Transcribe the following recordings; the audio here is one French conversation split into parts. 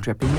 trip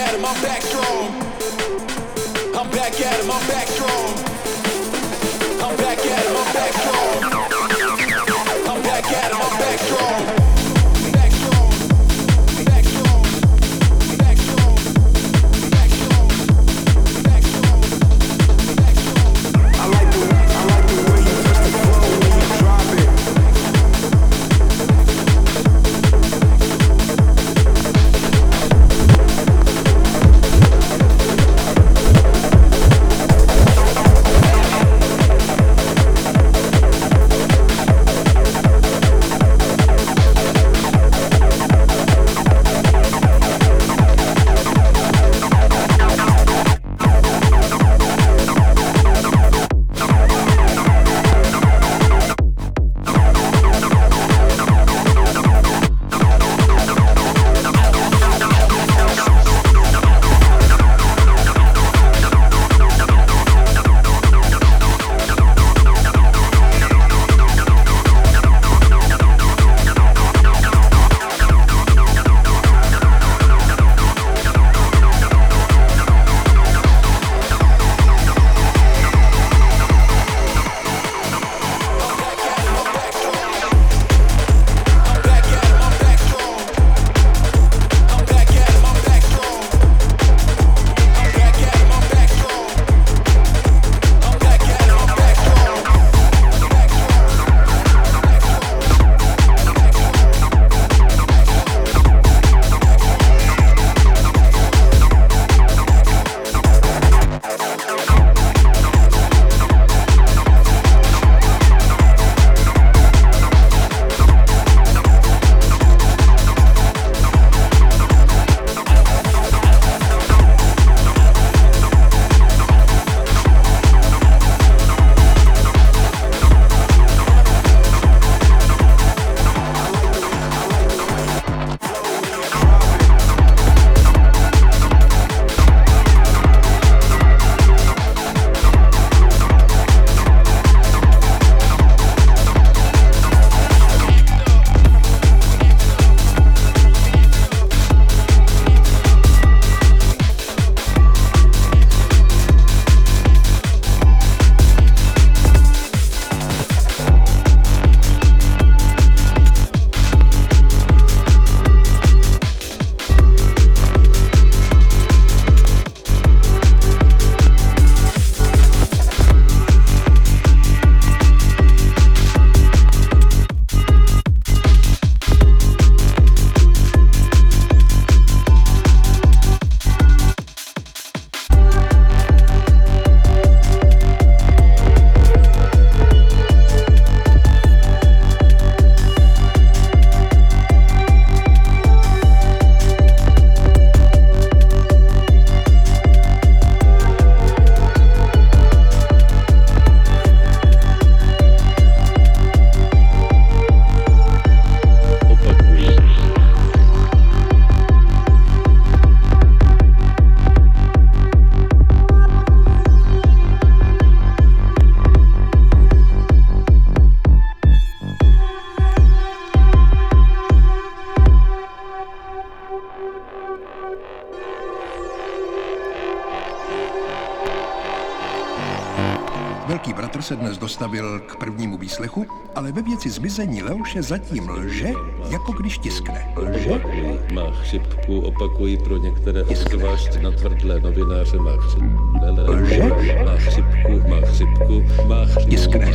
at him, I'm back strong. I'm back at him, I'm back strong. I'm back at him, I'm back strong. I'm back at him, I'm back strong. Dostavil k prvnímu výslechu, ale ve věci zmizení Leoše zatím lže, jako když tiskne. Lže? Má chřipku, opakují pro některé obzvlášť na tvrdlé novináře, má chřipku. Lže? Má chřipku, má chřipku, má chřipku, tiskne.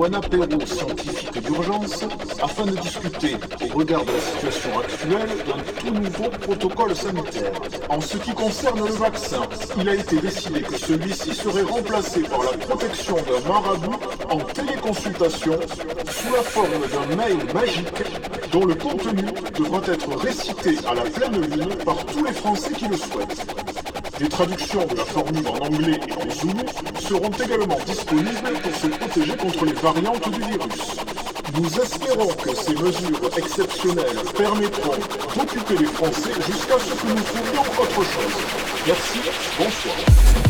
Pour un scientifique d'urgence afin de discuter, au regard de la situation actuelle, d'un tout nouveau protocole sanitaire. En ce qui concerne le vaccin, il a été décidé que celui-ci serait remplacé par la protection d'un marabout en téléconsultation sous la forme d'un mail magique dont le contenu devra être récité à la pleine lune par tous les Français qui le souhaitent. Des traductions de la formule en anglais et en zoulou seront également disponibles pour se protéger contre les variantes du virus. Nous espérons que ces mesures exceptionnelles permettront d'occuper les Français jusqu'à ce que nous trouvions autre chose. Merci, bonsoir.